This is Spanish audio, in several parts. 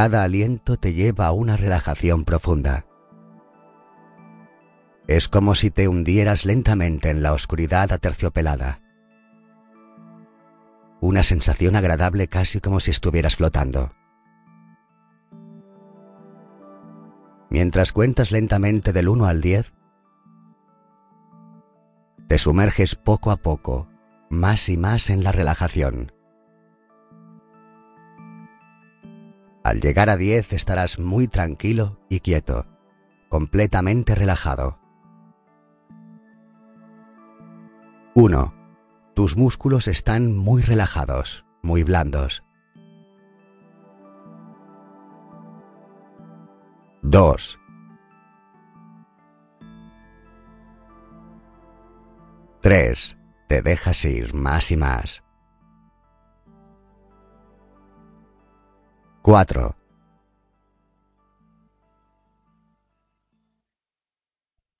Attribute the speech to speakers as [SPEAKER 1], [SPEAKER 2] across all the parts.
[SPEAKER 1] Cada aliento te lleva a una relajación profunda. Es como si te hundieras lentamente en la oscuridad aterciopelada. Una sensación agradable casi como si estuvieras flotando. Mientras cuentas lentamente del 1 al 10, te sumerges poco a poco, más y más en la relajación. Al llegar a 10 estarás muy tranquilo y quieto, completamente relajado. 1. Tus músculos están muy relajados, muy blandos. 2. 3. Te dejas ir más y más. 4.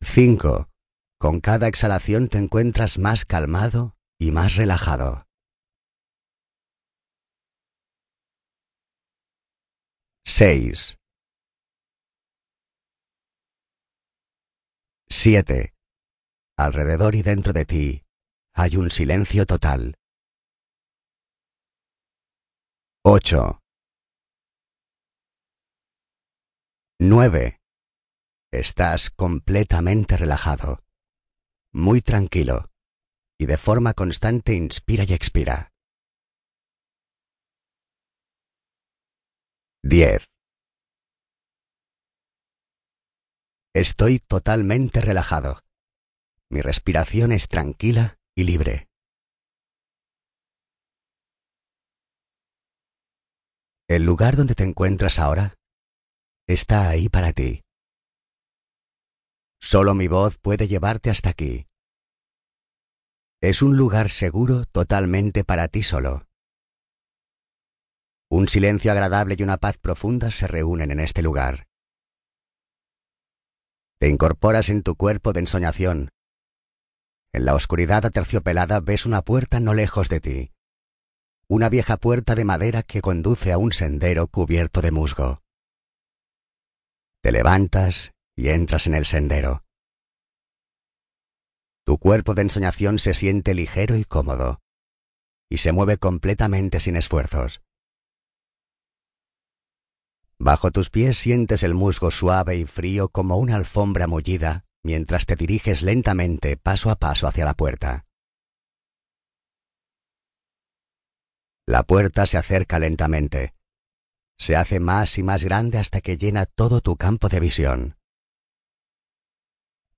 [SPEAKER 1] 5. Con cada exhalación te encuentras más calmado y más relajado. 6. 7. Alrededor y dentro de ti hay un silencio total. 8. 9. Estás completamente relajado, muy tranquilo, y de forma constante inspira y expira. 10. Estoy totalmente relajado. Mi respiración es tranquila y libre. El lugar donde te encuentras ahora está ahí para ti. Solo mi voz puede llevarte hasta aquí. Es un lugar seguro totalmente para ti solo. Un silencio agradable y una paz profunda se reúnen en este lugar. Te incorporas en tu cuerpo de ensoñación. En la oscuridad aterciopelada ves una puerta no lejos de ti. Una vieja puerta de madera que conduce a un sendero cubierto de musgo. Te levantas y entras en el sendero. Tu cuerpo de ensoñación se siente ligero y cómodo, y se mueve completamente sin esfuerzos. Bajo tus pies sientes el musgo suave y frío como una alfombra mullida mientras te diriges lentamente paso a paso hacia la puerta. La puerta se acerca lentamente se hace más y más grande hasta que llena todo tu campo de visión.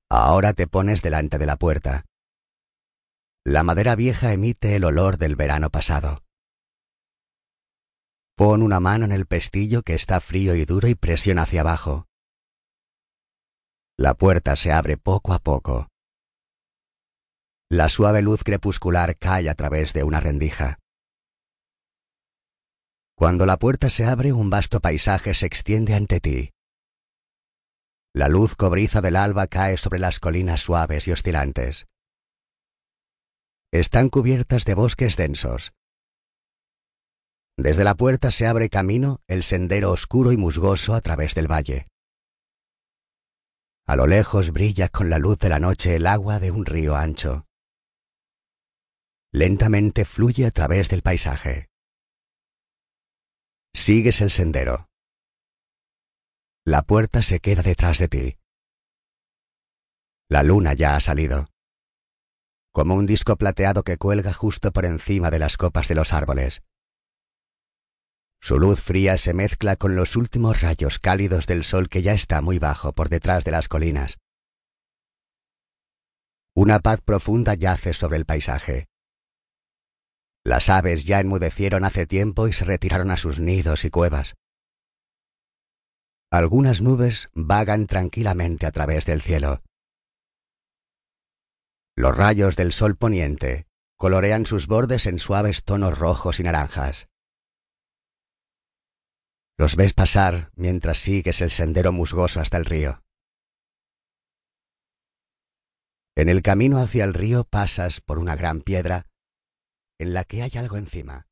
[SPEAKER 1] Ahora te pones delante de la puerta. La madera vieja emite el olor del verano pasado. Pon una mano en el pestillo que está frío y duro y presiona hacia abajo. La puerta se abre poco a poco. La suave luz crepuscular cae a través de una rendija. Cuando la puerta se abre, un vasto paisaje se extiende ante ti. La luz cobriza del alba cae sobre las colinas suaves y oscilantes. Están cubiertas de bosques densos. Desde la puerta se abre camino el sendero oscuro y musgoso a través del valle. A lo lejos brilla con la luz de la noche el agua de un río ancho. Lentamente fluye a través del paisaje. Sigues el sendero. La puerta se queda detrás de ti. La luna ya ha salido. Como un disco plateado que cuelga justo por encima de las copas de los árboles. Su luz fría se mezcla con los últimos rayos cálidos del sol que ya está muy bajo por detrás de las colinas. Una paz profunda yace sobre el paisaje. Las aves ya enmudecieron hace tiempo y se retiraron a sus nidos y cuevas. Algunas nubes vagan tranquilamente a través del cielo. Los rayos del sol poniente colorean sus bordes en suaves tonos rojos y naranjas. Los ves pasar mientras sigues el sendero musgoso hasta el río. En el camino hacia el río pasas por una gran piedra en la que hay algo encima.